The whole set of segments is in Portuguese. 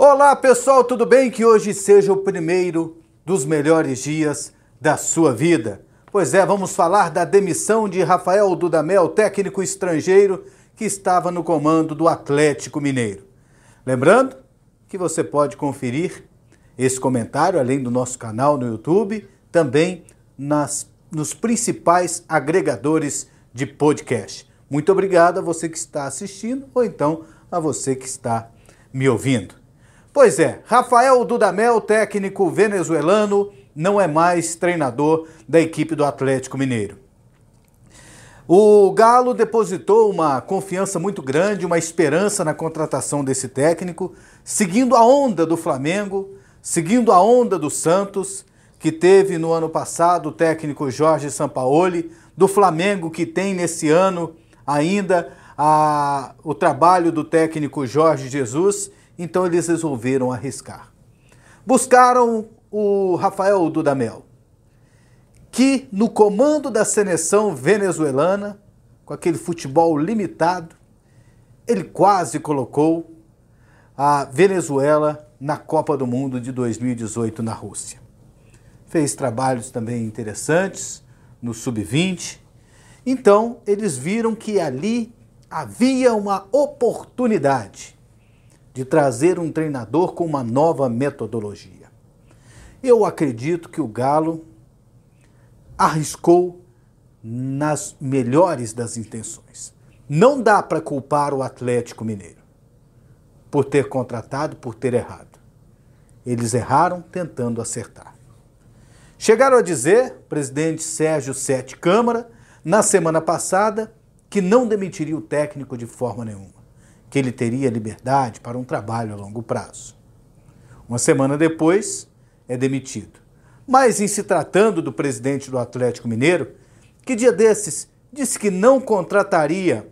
Olá pessoal, tudo bem? Que hoje seja o primeiro dos melhores dias da sua vida. Pois é, vamos falar da demissão de Rafael Dudamel, técnico estrangeiro que estava no comando do Atlético Mineiro. Lembrando que você pode conferir esse comentário, além do nosso canal no YouTube, também nas, nos principais agregadores de podcast. Muito obrigado a você que está assistindo ou então a você que está me ouvindo. Pois é, Rafael Dudamel, técnico venezuelano, não é mais treinador da equipe do Atlético Mineiro. O Galo depositou uma confiança muito grande, uma esperança na contratação desse técnico, seguindo a onda do Flamengo, seguindo a onda do Santos, que teve no ano passado o técnico Jorge Sampaoli, do Flamengo, que tem nesse ano ainda a, o trabalho do técnico Jorge Jesus então eles resolveram arriscar. Buscaram o Rafael Dudamel, que no comando da seleção venezuelana, com aquele futebol limitado, ele quase colocou a Venezuela na Copa do Mundo de 2018 na Rússia. Fez trabalhos também interessantes no sub-20. Então, eles viram que ali havia uma oportunidade de trazer um treinador com uma nova metodologia. Eu acredito que o Galo arriscou nas melhores das intenções. Não dá para culpar o Atlético Mineiro por ter contratado, por ter errado. Eles erraram tentando acertar. Chegaram a dizer, presidente Sérgio Sete Câmara, na semana passada, que não demitiria o técnico de forma nenhuma que ele teria liberdade para um trabalho a longo prazo. Uma semana depois, é demitido. Mas, em se tratando do presidente do Atlético Mineiro, que dia desses disse que não contrataria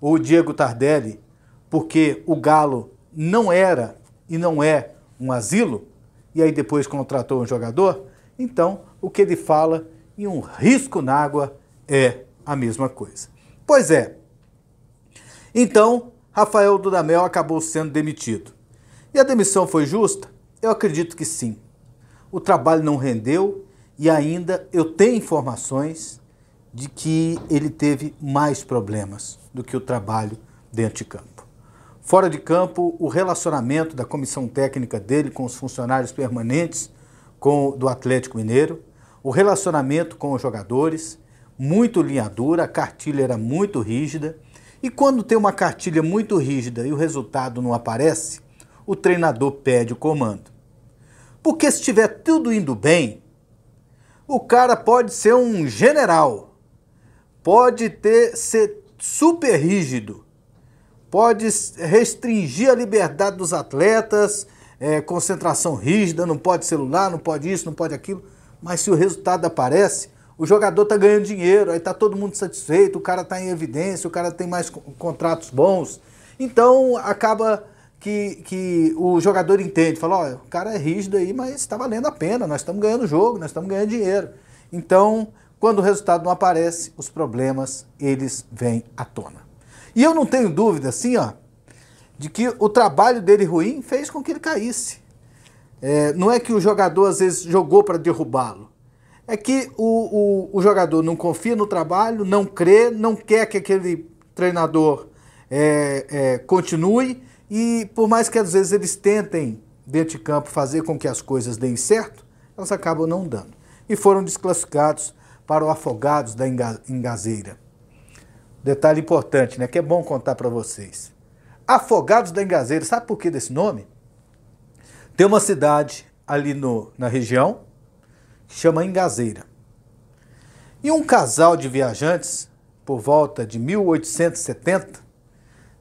o Diego Tardelli porque o Galo não era e não é um asilo, e aí depois contratou um jogador, então o que ele fala em um risco na água é a mesma coisa. Pois é. Então, Rafael Dudamel acabou sendo demitido. E a demissão foi justa? Eu acredito que sim. O trabalho não rendeu e ainda eu tenho informações de que ele teve mais problemas do que o trabalho dentro de campo. Fora de campo, o relacionamento da comissão técnica dele com os funcionários permanentes com, do Atlético Mineiro, o relacionamento com os jogadores, muito linha dura, a cartilha era muito rígida e quando tem uma cartilha muito rígida e o resultado não aparece, o treinador pede o comando. Porque se estiver tudo indo bem, o cara pode ser um general, pode ter ser super rígido, pode restringir a liberdade dos atletas, é, concentração rígida, não pode celular, não pode isso, não pode aquilo. Mas se o resultado aparece, o jogador está ganhando dinheiro, aí está todo mundo satisfeito, o cara está em evidência, o cara tem mais contratos bons. Então acaba que, que o jogador entende, fala, olha, o cara é rígido aí, mas está valendo a pena, nós estamos ganhando jogo, nós estamos ganhando dinheiro. Então, quando o resultado não aparece, os problemas, eles vêm à tona. E eu não tenho dúvida, assim, ó, de que o trabalho dele ruim fez com que ele caísse. É, não é que o jogador às vezes jogou para derrubá-lo é que o, o, o, jogador não confia no trabalho, não crê, não quer que aquele treinador é, é, continue e por mais que às vezes eles tentem dentro de campo fazer com que as coisas deem certo, elas acabam não dando. E foram desclassificados para o Afogados da Engazeira. Detalhe importante, né, que é bom contar para vocês. Afogados da Engazeira, sabe por que desse nome? Tem uma cidade ali no, na região, chama Engazeira. E um casal de viajantes, por volta de 1870,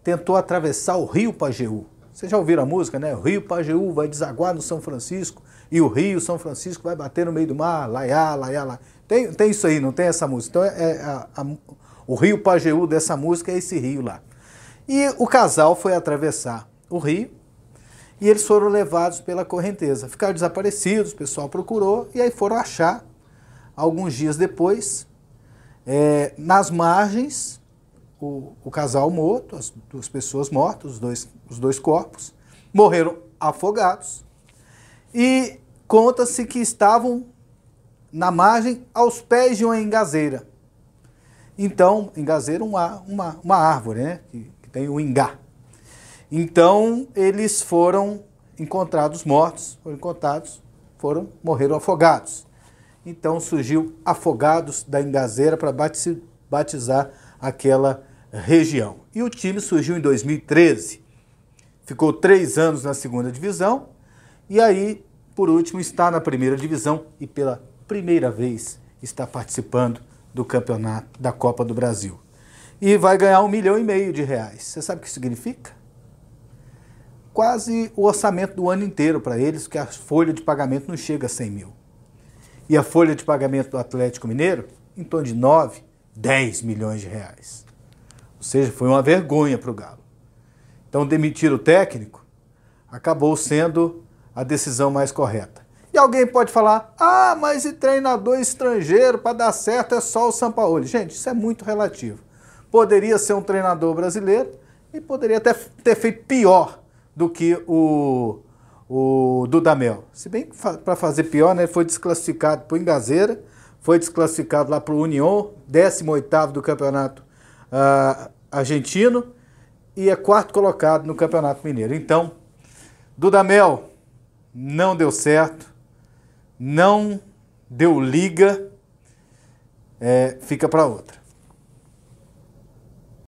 tentou atravessar o rio Pajeú. Vocês já ouviram a música, né? O rio Pajeú vai desaguar no São Francisco e o rio São Francisco vai bater no meio do mar, laiá, laiá, lá. Tem, tem isso aí, não tem essa música. Então, é, é a, a, o rio Pajeú dessa música é esse rio lá. E o casal foi atravessar o rio e eles foram levados pela correnteza. Ficaram desaparecidos, o pessoal procurou e aí foram achar, alguns dias depois, é, nas margens, o, o, casal morto, as duas pessoas mortas, os dois, os dois corpos. Morreram afogados e conta-se que estavam na margem aos pés de uma engazeira. Então, engazeira é uma, uma, uma árvore, né? Que, que tem o ingá. Então, eles foram encontrados mortos, foram encontrados, foram, morreram afogados. Então surgiu Afogados da Engazeira para batizar aquela região. E o time surgiu em 2013. Ficou três anos na segunda divisão e aí, por último, está na primeira divisão e pela primeira vez está participando do campeonato da Copa do Brasil. E vai ganhar um milhão e meio de reais. Você sabe o que significa? Quase o orçamento do ano inteiro para eles, porque a folha de pagamento não chega a 100 mil. E a folha de pagamento do Atlético Mineiro, em torno de 9, 10 milhões de reais. Ou seja, foi uma vergonha para o Galo. Então, demitir o técnico acabou sendo a decisão mais correta. E alguém pode falar: ah, mas e treinador estrangeiro para dar certo é só o Sampaoli. Gente, isso é muito relativo. Poderia ser um treinador brasileiro e poderia até ter feito pior do que o, o Dudamel. Se bem que para fazer pior, né, ele foi desclassificado por Engazeira, foi desclassificado lá para o União, 18 do campeonato uh, argentino e é quarto colocado no campeonato mineiro. Então, Dudamel não deu certo, não deu liga, é, fica para outra.